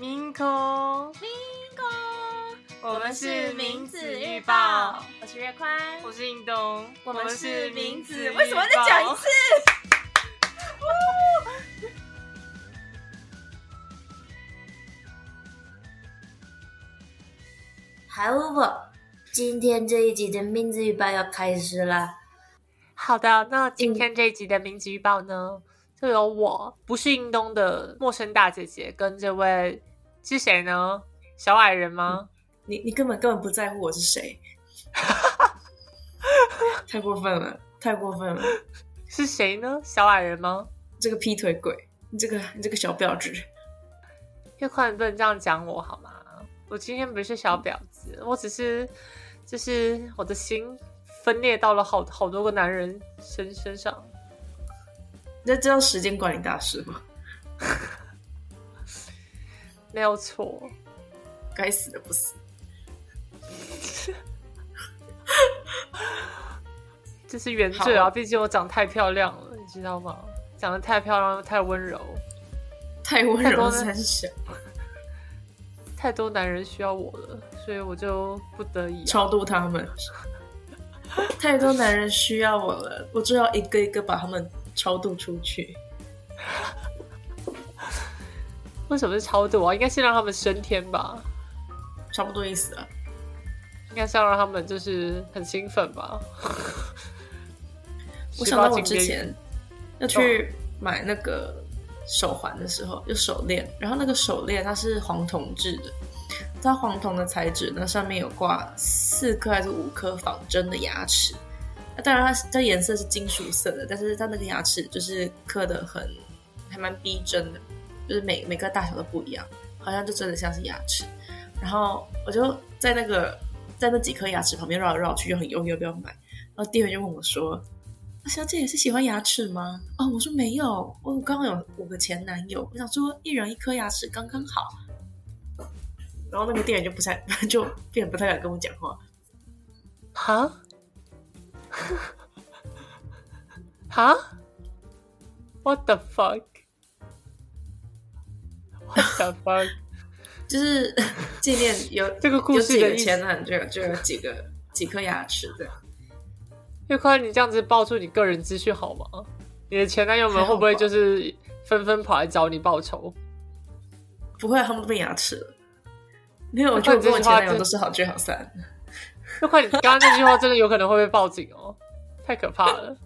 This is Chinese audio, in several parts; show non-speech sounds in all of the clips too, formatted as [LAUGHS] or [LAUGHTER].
明空，明空，我们是名字预报，我是月宽，我是印东，我们是名子字。为什么再讲一次？好了，今天这一集的名字预报要开始啦。好的，那今天这一集的名字预报呢，就由我不是印东的陌生大姐姐跟这位是谁呢？小矮人吗？你你根本根本不在乎我是谁，[LAUGHS] 太过分了，太过分了！是谁呢？小矮人吗？这个劈腿鬼，你这个你这个小婊子，月宽，你不能这样讲我好吗？我今天不是小婊子，我只是就是我的心分裂到了好好多个男人身身上。你知道时间管理大师吗？[LAUGHS] 没有错，该死的不死。[LAUGHS] 这是原罪啊！毕竟我长太漂亮了，你知道吗？长得太漂亮，太温柔，太温柔三小，太多男人需要我了，所以我就不得已超度他们。[LAUGHS] 太多男人需要我了，我就要一个一个把他们超度出去。为什么是超度啊？应该是让他们升天吧？差不多意思啊。应该是要让他们就是很兴奋吧？[LAUGHS] 我想到我之前要去买那个手环的时候，就手链，然后那个手链它是黄铜制的，它黄铜的材质，那上面有挂四颗还是五颗仿真的牙齿。那当然它它颜色是金属色的，但是它那个牙齿就是刻的很还蛮逼真的，就是每每个大小都不一样，好像就真的像是牙齿。然后我就在那个。在那几颗牙齿旁边绕来绕去，就很犹豫要不要买。然后店员就问我说：“小姐也是喜欢牙齿吗？”哦，我说没有，我刚刚有五个前男友，我想说一人一颗牙齿刚刚好。然后那个店员就不太 [LAUGHS] 就变得不太敢跟我讲话。哈？[LAUGHS] 哈？What the fuck！fuck？What the fuck？[LAUGHS] 就是纪念有这个故事的前男就有就有几个几颗牙齿的。月宽，你这样子爆出你个人资讯好吗？你的前男友们会不会就是纷纷跑来找你报仇？不会，他们都变牙齿了。没有，我觉得跟我前男友都是好聚好散。月宽，你刚刚那句话真的有可能会被报警哦，太可怕了。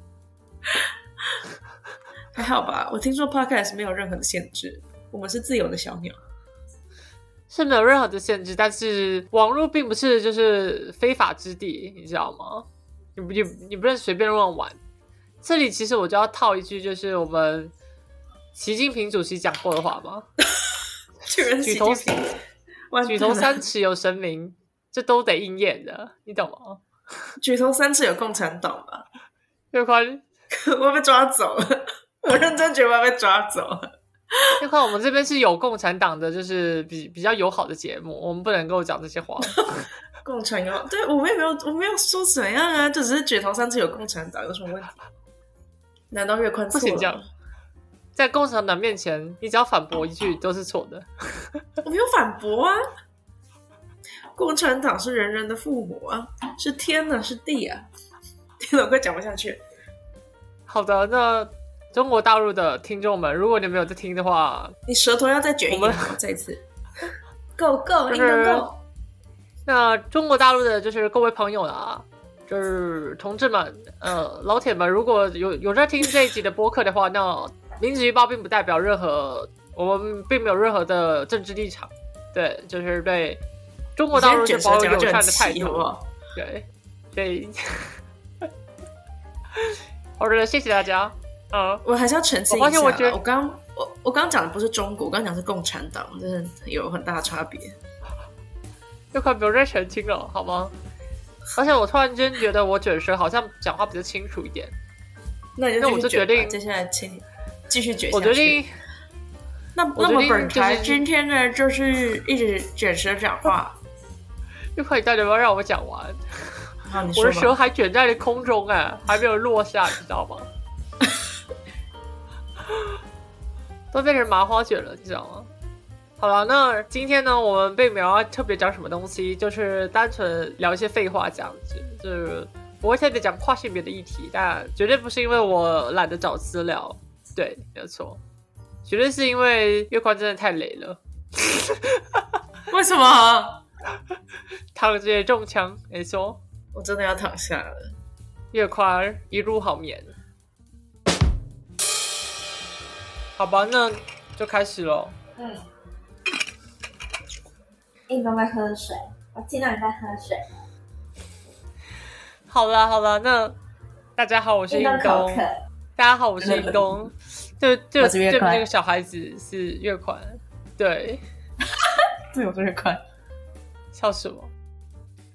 [LAUGHS] 还好吧，我听说 Podcast 没有任何的限制，我们是自由的小鸟。是没有任何的限制，但是网络并不是就是非法之地，你知道吗？你不你你不能随便乱玩。这里其实我就要套一句，就是我们习近平主席讲过的话吗？[LAUGHS] 举头 [LAUGHS] 举头三尺有神明，这都得应验的，你懂吗？[LAUGHS] 举头三尺有共产党吧？月宽，我被抓走了，我认真觉得我被抓走了。[LAUGHS] 就看我们这边是有共产党的，就是比比较友好的节目，我们不能够讲这些话。[LAUGHS] 共产友，对我们也没有，我没有说怎样啊，就只是举头三次有共产党，有什么问题？难道越宽错了？在共产党面前，你只要反驳一句都是错的。我没有反驳啊，共产党是人人的父母啊，是天啊，是地啊，[LAUGHS] 天哪，快讲不下去。好的，那。中国大陆的听众们，如果你没有在听的话，你舌头要再卷一点，再一次，够 [LAUGHS] 够，应该够。那中国大陆的就是各位朋友啊，就是同志们，呃，老铁们，如果有有在听这一集的播客的话，那名字预报并不代表任何，我们并没有任何的政治立场，对，就是对中国大陆就保有友善的态度，对，对。[LAUGHS] 好的，谢谢大家。我还是要澄清一下，我觉得我刚我我刚刚讲的不是中国，我刚讲是共产党，真的有很大差别。又快不用再澄清了，好吗？而且我突然间觉得我卷舌好像讲话比较清楚一点。那那我就决定接下来请继续卷。我决定。那那么本台今天呢，就是一直卷舌讲话。[LAUGHS] 又快，你到底要不要让我讲完？我的舌还卷在了空中哎，还没有落下，你知道吗？[LAUGHS] 都变成麻花卷了，你知道吗？好了，那今天呢，我们并没有要特别讲什么东西，就是单纯聊一些废话这样子，就是不会特别讲跨性别的议题，但绝对不是因为我懒得找资料，对，没有错，绝对是因为月宽真的太累了。[LAUGHS] 为什么？[LAUGHS] 躺着也中枪，没错，我真的要躺下了。月宽一路好眠，好吧，那就开始喽。嗯，运动在喝水，我听到你在喝水。好啦好啦，那大家好，我是运运动。大家好，我是运东。[LAUGHS] 就就我是月宽对面那个小孩子是月宽，对，[LAUGHS] 对，我是月宽。笑什么？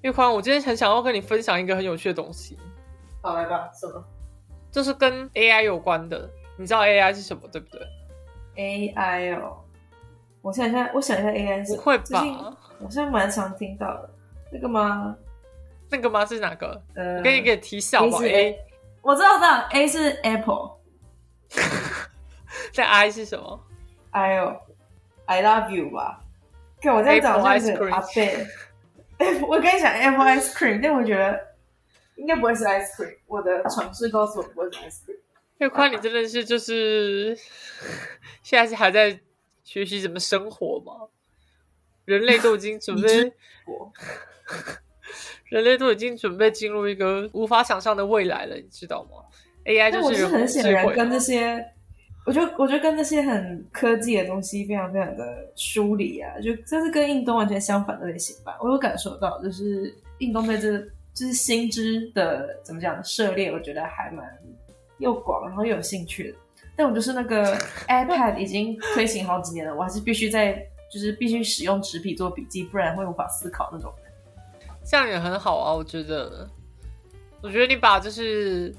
月宽，我今天很想要跟你分享一个很有趣的东西，好，来吧，什么就是跟 AI 有关的。你知道 AI 是什么，对不对？AI 哦？我想一下，我想一下 AI 是不会吧？好像蛮常听到的。那个吗？那个吗？是哪个？呃，我给你一个提笑吧 A？A，我知道，我知道，A 是 Apple。[LAUGHS] 这 I 是什么？？I 哦，I love you 吧。看我这样讲 Apple 像是 ice cream 阿贝。[LAUGHS] 我跟你讲 Apple ice cream，但我觉得应该不会是 ice cream。我的尝试告诉我不会是 ice cream。月宽，你真的是就是 [LAUGHS] 现在是还在学习怎么生活吗？人类都已经准 [LAUGHS] 备，我 [LAUGHS] 人类都已经准备进入一个无法想象的未来了，你知道吗？AI 就是是很显然跟这些，我觉得我觉得跟这些很科技的东西非常非常的疏离啊，就这是跟印东完全相反的类型吧。我有感受到，就是印东对这就是新知的怎么讲涉猎，我觉得还蛮又广，然后又有兴趣的。但我就是那个 [LAUGHS] iPad 已经推行好几年了，我还是必须在就是必须使用纸笔做笔记，不然会无法思考那种人。这样也很好啊，我觉得。我觉得你把就是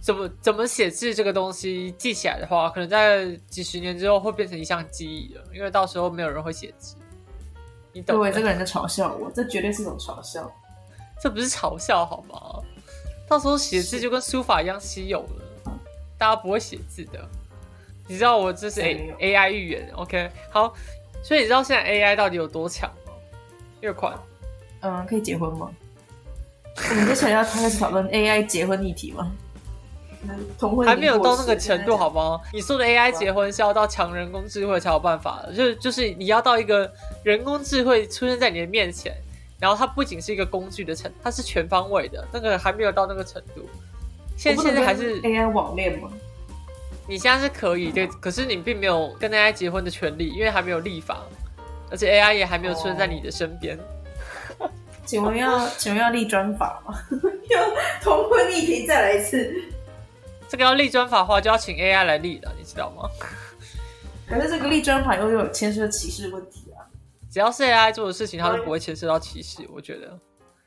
怎么怎么写字这个东西记起来的话，可能在几十年之后会变成一项记忆了，因为到时候没有人会写字。你懂对？这个人在嘲笑我，这绝对是一种嘲笑。这不是嘲笑好吗？到时候写字就跟书法一样稀有了，大家不会写字的。你知道我这是 A A I 预言，OK？好，所以你知道现在 A I 到底有多强吗？越快，嗯，可以结婚吗？我们接下来要开始讨论 AI 结婚议题吗？同婚还没有到那个程度，好吗？吗？你说的 AI 结婚是要到强人工智慧才有办法的，就是就是你要到一个人工智慧出现在你的面前，然后它不仅是一个工具的程，它是全方位的，那个还没有到那个程度。现现在还是 AI 网恋吗？你现在是可以对，可是你并没有跟 AI 结婚的权利，因为还没有立法，而且 AI 也还没有出现在你的身边。请问要 [LAUGHS] 请问要立专法吗？[LAUGHS] 要同婚议题再来一次？这个要立专法的话，就要请 AI 来立的，你知道吗？[LAUGHS] 可是这个立专法又有牵涉歧视问题啊！只要是 AI 做的事情，它都不会牵涉到歧视。我觉得。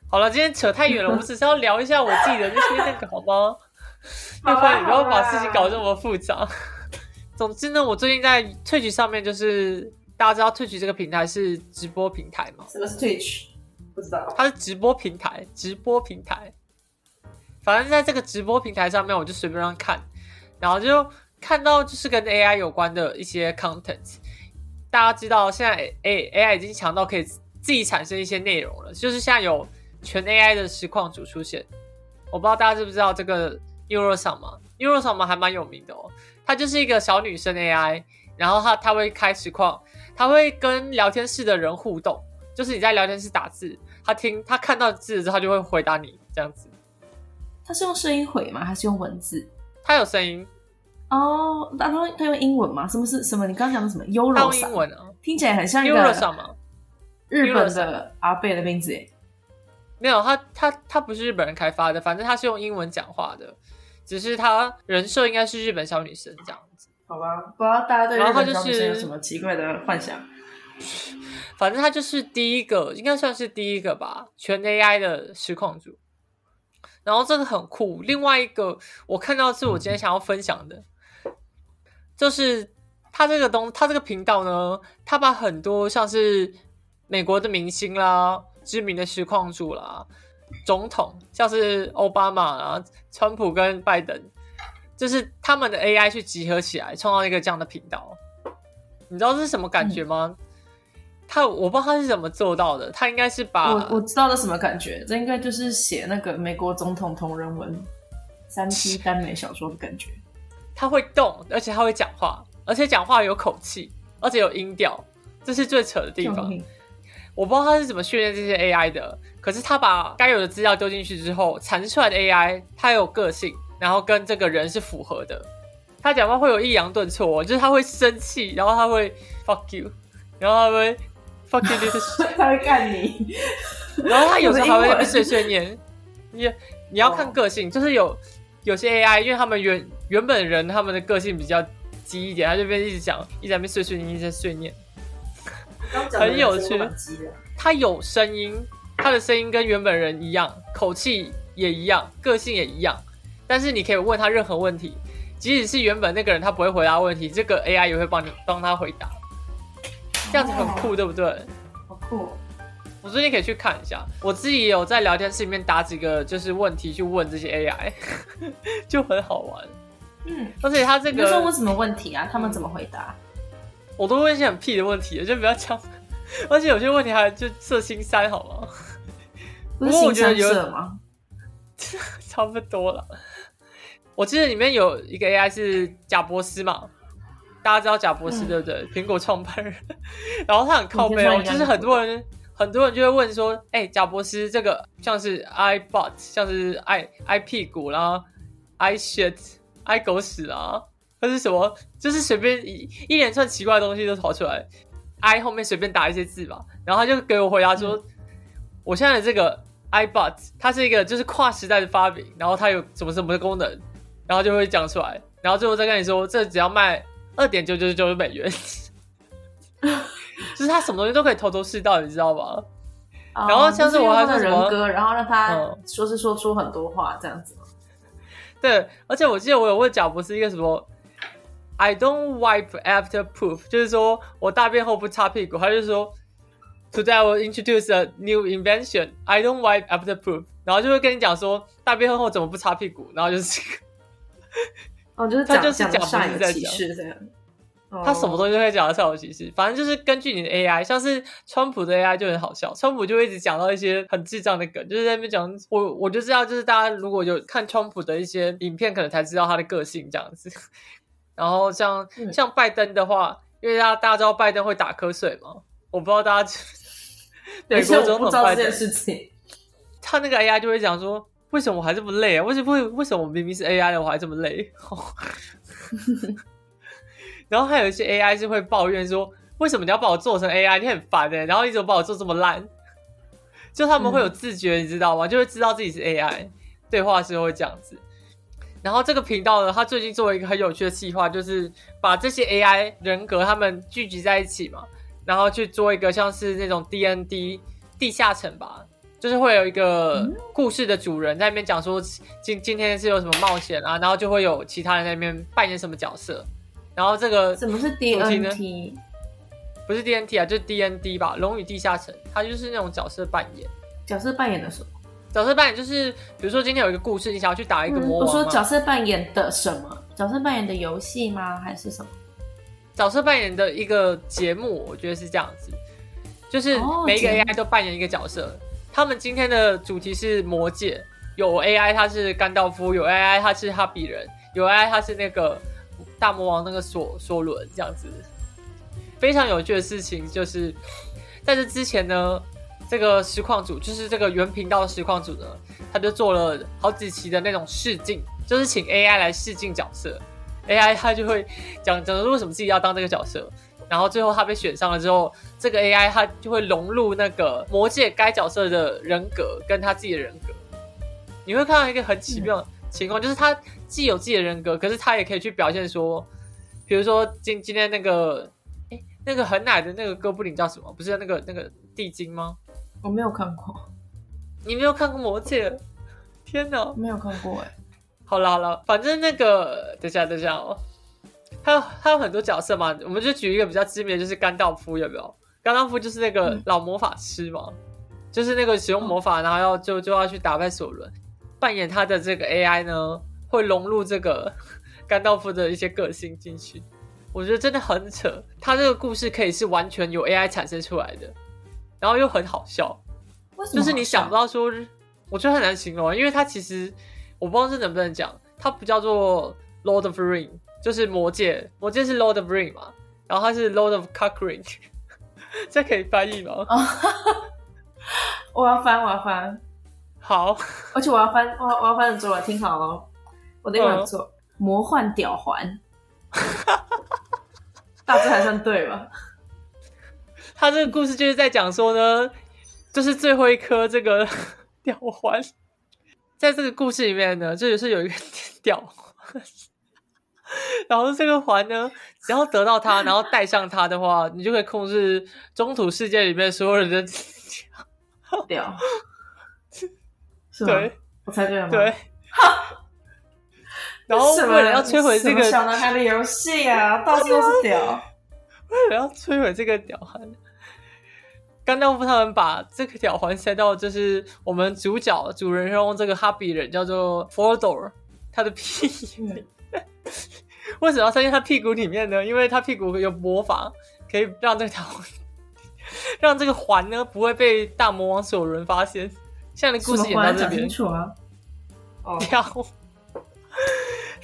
好了，今天扯太远了，[LAUGHS] 我们只是要聊一下我自己的那些那个，好吗？[LAUGHS] 好啦要不然你不要把事情搞这么复杂。总之呢，我最近在 Twitch 上面，就是大家知道 Twitch 这个平台是直播平台吗？什么是 Twitch？不知道。它是直播平台，直播平台。反正在这个直播平台上面，我就随便乱看，然后就看到就是跟 AI 有关的一些 content。大家知道现在 A AI 已经强到可以自己产生一些内容了，就是现在有全 AI 的实况主出现。我不知道大家知不知道这个 Eurosam 吗？Eurosam 嘛还蛮有名的哦，它就是一个小女生 AI，然后她她会开实况，她会跟聊天室的人互动，就是你在聊天室打字，她听她看到字之后，她就会回答你这样子。他是用声音回吗？还是用文字？她有声音，哦，那他他用英文吗？什么是什么？你刚刚讲的什么她 Euro 用英文啊听起来很像一个日本的阿贝的名字耶。没有，她她她不是日本人开发的，反正她是用英文讲话的，只是她人设应该是日本小女生这样子。好吧，不知道大家对日本小女生有是什么奇怪的幻想？反正他就是第一个，应该算是第一个吧，全 AI 的实况组。然后这个很酷。另外一个我看到是我今天想要分享的，就是他这个东，他这个频道呢，他把很多像是美国的明星啦、知名的实况主啦、总统，像是奥巴马啊、川普跟拜登，就是他们的 AI 去集合起来，创造一个这样的频道。你知道这是什么感觉吗？他我不知道他是怎么做到的，他应该是把我我知道这什么感觉，这应该就是写那个美国总统同人文三 P 耽美小说的感觉。他会动，而且他会讲话，而且讲话有口气，而且有音调，这是最扯的地方。我不知道他是怎么训练这些 AI 的，可是他把该有的资料丢进去之后，产生出来的 AI 它有个性，然后跟这个人是符合的。他讲话会有抑扬顿挫，就是他会生气，然后他会 fuck you，然后他会。fuck you，就是 [LAUGHS] 他会干你。然后他有时候还会碎碎念。你你要看个性，就是有有些 AI，因为他们原原本人他们的个性比较急一点，他就边一直讲，一直在那边碎碎念，一直在碎念，很有趣。他有声音，他的声音跟原本人一样，口气也一样，个性也一样。但是你可以问他任何问题，即使是原本那个人他不会回答问题，这个 AI 也会帮你帮他回答。这样子很酷，对不对？好酷！我最近可以去看一下。我自己也有在聊天室里面打几个就是问题去问这些 AI，[LAUGHS] 就很好玩。嗯，而且他这个，你说问什么问题啊？他们怎么回答？我都问一些很屁的问题，就不要讲。而且有些问题还就色心塞，好吗？[LAUGHS] 不是我觉得有吗？[LAUGHS] 差不多了。我记得里面有一个 AI 是贾博斯嘛。大家知道贾博士对不对？苹果创办人，[LAUGHS] 然后他很靠背哦，就是很多人很多人就会问说：“哎，贾博士这个像是 i bot，像是 i i 屁股啦，i shit i 狗屎啊，或是什么，就是随便一一连串奇怪的东西都跑出来，i 后面随便打一些字吧，然后他就给我回答说：我现在的这个 i bot，它是一个就是跨时代的发明，然后它有什么什么的功能，然后就会讲出来，然后最后再跟你说，这只要卖。二点九九九美元，[LAUGHS] 就是他什么东西都可以头头是道，你知道吗？然后像是我还是人格，然后让他说是说出很多话这样子。对，而且我记得我有问贾博士一个什么，I don't wipe after poop，就是说我大便后不擦屁股。他就说，Today I will introduce a new invention，I don't wipe after poop。然后就会跟你讲说大便后怎么不擦屁股，然后就是。[LAUGHS] 哦，就是他就是讲善有歧视这样，他什么东西都会讲善有歧视，反正就是根据你的 AI，像是川普的 AI 就很好笑，川普就一直讲到一些很智障的梗，就是在那边讲我我就知道，就是大家如果有看川普的一些影片，可能才知道他的个性这样子。然后像像拜登的话，因为大家大家知道拜登会打瞌睡嘛，我不知道大家 [LAUGHS] 美国总统拜登，他那个 AI 就会讲说。为什么我还这么累啊？为什么为为什么我明明是 AI 的我还这么累？[LAUGHS] 然后还有一些 AI 是会抱怨说，为什么你要把我做成 AI？你很烦哎！然后你怎么把我做这么烂？就他们会有自觉，你知道吗？就会知道自己是 AI，对话是会这样子。然后这个频道呢，他最近做了一个很有趣的计划，就是把这些 AI 人格他们聚集在一起嘛，然后去做一个像是那种 DND 地下城吧。就是会有一个故事的主人在那边讲说，今今天是有什么冒险啊，然后就会有其他人在那边扮演什么角色，然后这个什么是 D N T？不是 D N T 啊，就是 D N D 吧，《龙与地下城》，它就是那种角色扮演。角色扮演的什么？角色扮演就是，比如说今天有一个故事，你想要去打一个魔王。我说角色扮演的什么？角色扮演的游戏吗？还是什么？角色扮演的一个节目，我觉得是这样子，就是每一个 A I 都扮演一个角色。他们今天的主题是魔界，有 AI，他是甘道夫；有 AI，他是哈比人；有 AI，他是那个大魔王那个索索伦，这样子。非常有趣的事情就是，在这之前呢，这个实况组就是这个原频道的实况组呢，他就做了好几期的那种试镜，就是请 AI 来试镜角色，AI 他就会讲讲为什么自己要当这个角色。然后最后他被选上了之后，这个 AI 他就会融入那个魔界该角色的人格跟他自己的人格。你会看到一个很奇妙的情况，就是他既有自己的人格，可是他也可以去表现说，比如说今今天那个，哎，那个很奶的那个哥布林叫什么？不是那个那个地精吗？我没有看过。你没有看过魔戒？天哪，没有看过哎。好了好了，反正那个等下等下哦。他有他有很多角色嘛，我们就举一个比较知名的，就是甘道夫，有没有？甘道夫就是那个老魔法师嘛，就是那个使用魔法，然后要就就要去打败索伦，扮演他的这个 AI 呢，会融入这个 [LAUGHS] 甘道夫的一些个性进去，我觉得真的很扯。他这个故事可以是完全由 AI 产生出来的，然后又很好笑，为什么就是你想不到说，我觉得很难形容，因为它其实我不知道这能不能讲，它不叫做 Lord of Ring，就是魔戒，魔戒是 Lord of Ring 嘛，然后它是 Lord of Cockring，[LAUGHS] 这可以翻译吗？[LAUGHS] 我要翻，我要翻，好，而且我要翻，我要我要翻着做，听好了，我的英文嗯。不错，魔幻吊环，[LAUGHS] 大致还算对吧？他这个故事就是在讲说呢，就是最后一颗这个 [LAUGHS] 吊环，在这个故事里面呢，这就是有一个吊环，然后这个环呢，只要得到它，然后戴上它的话，[LAUGHS] 你就可以控制中土世界里面所有人的，屌，[LAUGHS] 是吗？对我猜对了吗？对。然后什么为了要摧毁这个，小男孩的游戏啊，到处都是屌。为了要摧毁这个屌环，甘道夫他们把这个吊环塞到就是我们主角主人公这个哈比人叫做 Fordor 他的屁里。为什么要塞进他屁股里面呢？因为他屁股有魔法，可以让这条让这个环呢不会被大魔王所有人发现。现在的故事演到这边讲清，[LAUGHS] 楚啊！[LAUGHS] 哦，然后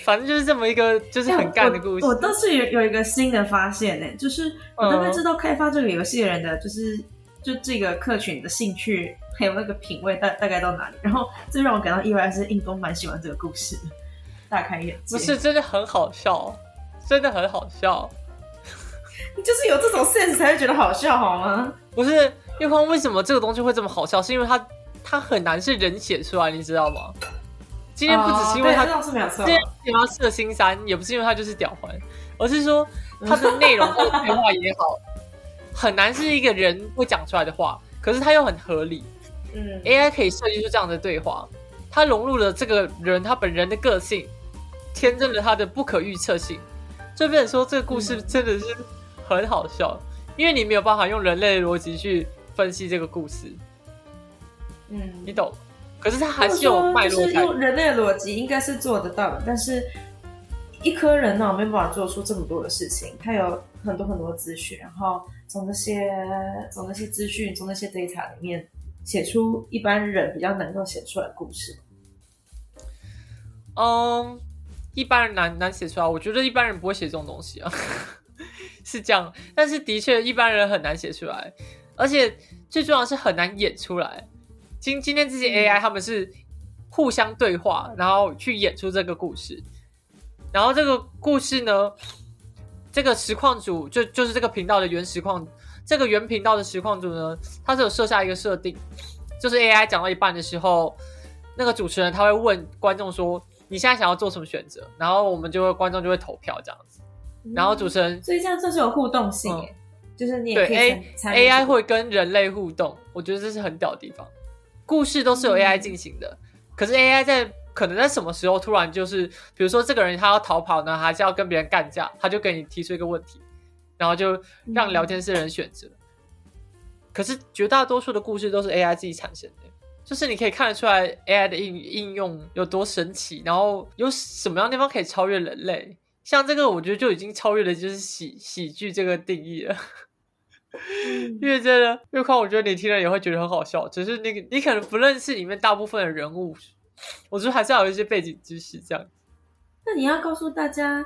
反正就是这么一个就是很干的故事。我。倒是有有一个新的发现呢、就是我大概知道开发这个游戏的人的，就是就这个客群的兴趣还有那个品味大大概到哪里。然后最让我感到意外的是，印东蛮喜欢这个故事的，大开眼界。不是，真的很好笑，真的很好笑。就是有这种 sense 才会觉得好笑，好吗？不是月光为什么这个东西会这么好笑？是因为它它很难是人写出来，你知道吗？今天不只是因为它哦对这倒是没有错今。天为什么要射星山，也不是因为它就是屌环，而是说它的内容 [LAUGHS] 或者对话也好，很难是一个人会讲出来的话，可是它又很合理。嗯 AI 可以设计出这样的对话，它融入了这个人他本人的个性，添增了他的不可预测性，就变成说这个故事真的是很好笑，因为你没有办法用人类的逻辑去分析这个故事，嗯，你懂？可是它还是有脉就是络在。用人类的逻辑应该是做得到的，但是一颗人脑没办法做出这么多的事情，它有很多很多资讯，然后从那些从那些资讯从那些 data 里面写出一般人比较能够写出来的故事。嗯，一般人难难写出来，我觉得一般人不会写这种东西啊，[LAUGHS] 是这样。但是的确，一般人很难写出来，而且最重要的是很难演出来。今今天这些 AI 他们是互相对话，然后去演出这个故事。然后这个故事呢，这个实况组就就是这个频道的原实况，这个原频道的实况组呢，它是有设下一个设定，就是 AI 讲到一半的时候，那个主持人他会问观众说：“你现在想要做什么选择？”然后我们就会观众就会投票这样子。然后主持人所以这样就是有互动性耶，就是你也可以 AI 会跟人类互动，我觉得这是很屌的地方。故事都是由 AI 进行的，可是 AI 在可能在什么时候突然就是，比如说这个人他要逃跑呢，还是要跟别人干架，他就给你提出一个问题，然后就让聊天室的人选择。可是绝大多数的故事都是 AI 自己产生的，就是你可以看得出来 AI 的应应用有多神奇，然后有什么样的地方可以超越人类。像这个，我觉得就已经超越了就是喜喜剧这个定义了。因为真的，月光，我觉得你听了也会觉得很好笑，只是你你可能不认识里面大部分的人物，[LAUGHS] 我觉得还是要有一些背景知识这样。那你要告诉大家，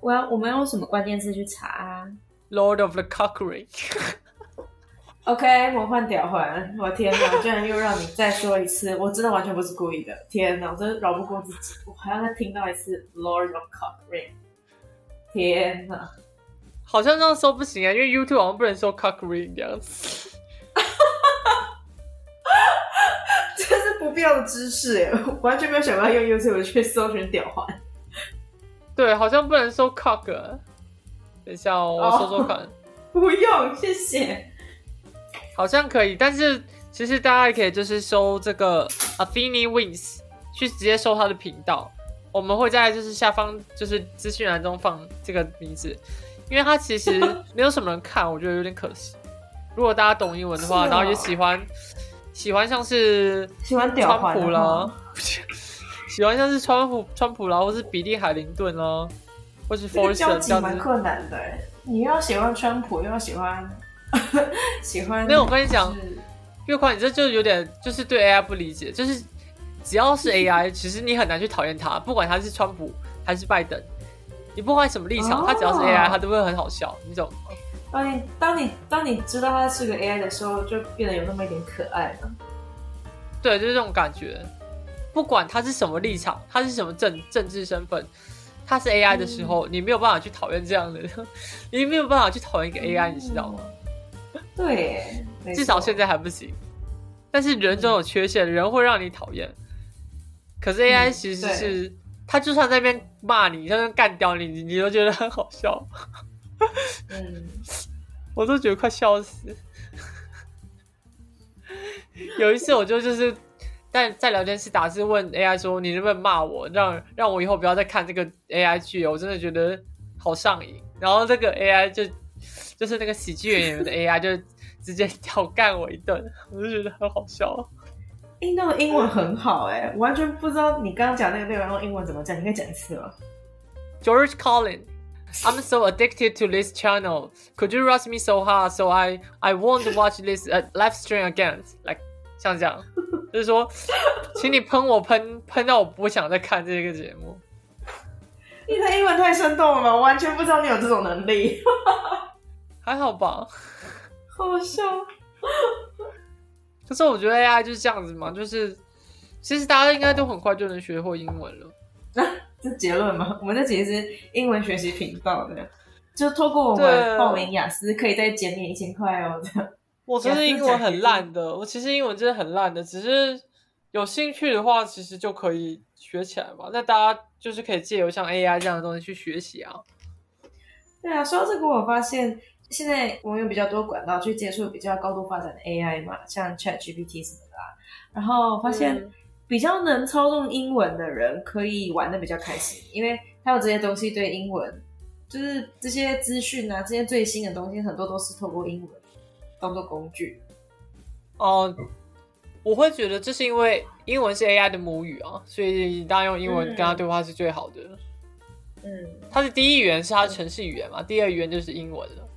我要我们用什么关键字去查啊 Lord of the Cockery，？OK，[LAUGHS] 魔幻吊环，我天哪，居然又让你再说一次，我真的完全不是故意的，天哪，我真的饶不过自己，我还要再听到一次 Lord of Cock Ring，天哪！好像这样说不行啊，因为 YouTube 好像不能说 Cockery 这样子。必要的知识哎，[LAUGHS] 完全没有想到用 YouTube 去搜寻吊环。[LAUGHS] 对，好像不能搜 cock 啊。等一下哦，我搜搜看 [LAUGHS] 不用，谢谢。好像可以，但是其实大家也可以就是搜这个 Athene Wins，去直接搜他的频道。我们会在就是下方就是资讯栏中放这个名字，因为他其实没有什么人看，我觉得有点可惜。如果大家懂英文的话，然后也喜欢喜欢像是喜欢吊川普啦话，[LAUGHS] 喜欢像是川普川普啦，或是比利海灵顿啦，或是这个 Force 交集这样子。蛮困难的欸，你要喜欢川普，又要喜欢 [LAUGHS] 喜欢。没有我跟你讲就是月宽，你这就有点就是对 AI 不理解，就是只要是 [LAUGHS] AI，其实你很难去讨厌它，不管他是川普还是拜登，你不管什么立场，哦他只要是 AI，他都会很好笑，你懂吗？当你当你当你知道它是个 AI 的时候，就变得有那么一点可爱了。对，就是这种感觉。不管他是什么立场，他是什么政政治身份，他是 AI 的时候，你没有办法去讨厌这样的，[LAUGHS] 你没有办法去讨厌一个 AI，、你知道吗？对至少现在还不行。但是人总有缺陷，人会让你讨厌。可是 AI 嗯其实是，他就算在那边骂你，在那边干掉你，你你都觉得很好笑，嗯，我都觉得快笑死。有一次我就就是在在聊天室打字问 AI 说：“你能不能骂我，让让我以后不要再看这个 AI 剧？我真的觉得好上瘾。”然后这个 AI 就就是那个喜剧演员的 AI 就直接挑干我一顿，我就觉得很好笑。印度的英文很好哎，完全不知道你刚刚讲那个内容用英文怎么讲，你可以讲一次吗？George Collin. I'm so addicted to this channel. Could you rush me so hard so I I won't watch this uh, live stream again? Like 像这样，就是说，请你喷我喷喷到我不想再看这个节目。你的英文太生动了，我完全不知道你有这种能力，还好吧？好笑。可是我觉得 AI 就是这样子嘛，就是其实大家应该都很快就能学会英文了。这结论吗？[LAUGHS] 我们这其实是英文学习频道的，就透过我对们报名雅思，可以再减免一千块哦。这样我其实英文很烂的，我其实英文真的很烂的，只是有兴趣的话，其实就可以学起来嘛。那大家就是可以借由像 AI 这样的东西去学习啊。对啊，说到这个，我发现现在我们有比较多管道去接触比较高度发展的 AI 嘛，像 Chat GPT 什么的啊。然后发现嗯比较能操纵英文的人可以玩的比较开心，因为他有这些东西对英文，就是这些资讯啊，这些最新的东西很多都是透过英文当做工具。哦、我会觉得这是因为英文是 AI 的母语啊，所以大家用英文跟他对话是最好的。嗯，它的第一语言是它的城市语言嘛，第二语言就是英文了，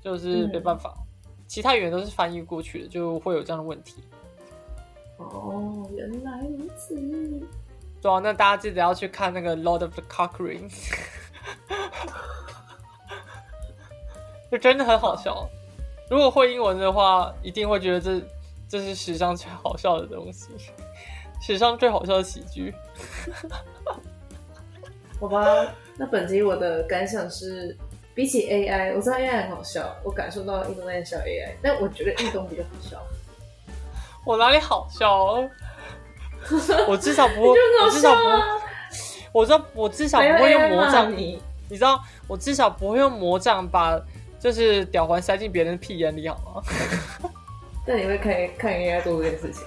就是没办法，其他语言都是翻译过去的，就会有这样的问题。哦，原来如此。对啊，那大家记得要去看那个《Lord of the Cock Ring》，[LAUGHS] 就真的很好笑。如果会英文的话，一定会觉得这这是史上最好笑的东西，史上最好笑的喜剧。[LAUGHS] 好吧，那本集我的感想是，比起 AI，我知道 AI 很好笑，我感受到印度在笑 AI，但我觉得运动比较好笑。我哪里好笑、哦？[LAUGHS] 我至少不会，我至少不会，我知道我至少不会用魔杖。你，你知道，我至少不会用魔杖把就是屌环塞进别人的屁眼里，好吗？[LAUGHS] 但你会看看 AI 做这件事情。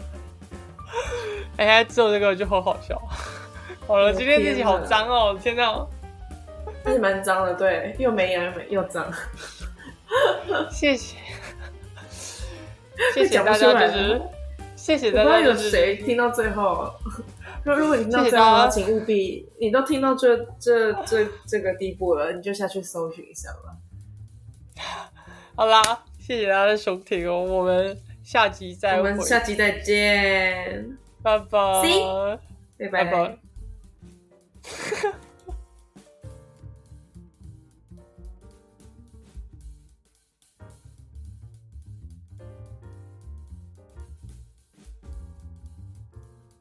，AI、做这个就好好笑。[LAUGHS] 好了，今天自己好脏哦！天哪，而且蛮脏的，对，又没牙又没又脏。谢谢，谢谢大家，就是谢谢我不知道有谁听到最后。[LAUGHS] 如如果你听到最后，请务必，你都听到这这这这个地步了，你就下去搜寻一下吧。[LAUGHS] 好啦，谢谢大家的收听哦，我们下集再会，我们下集再见，拜拜 See？拜拜拜。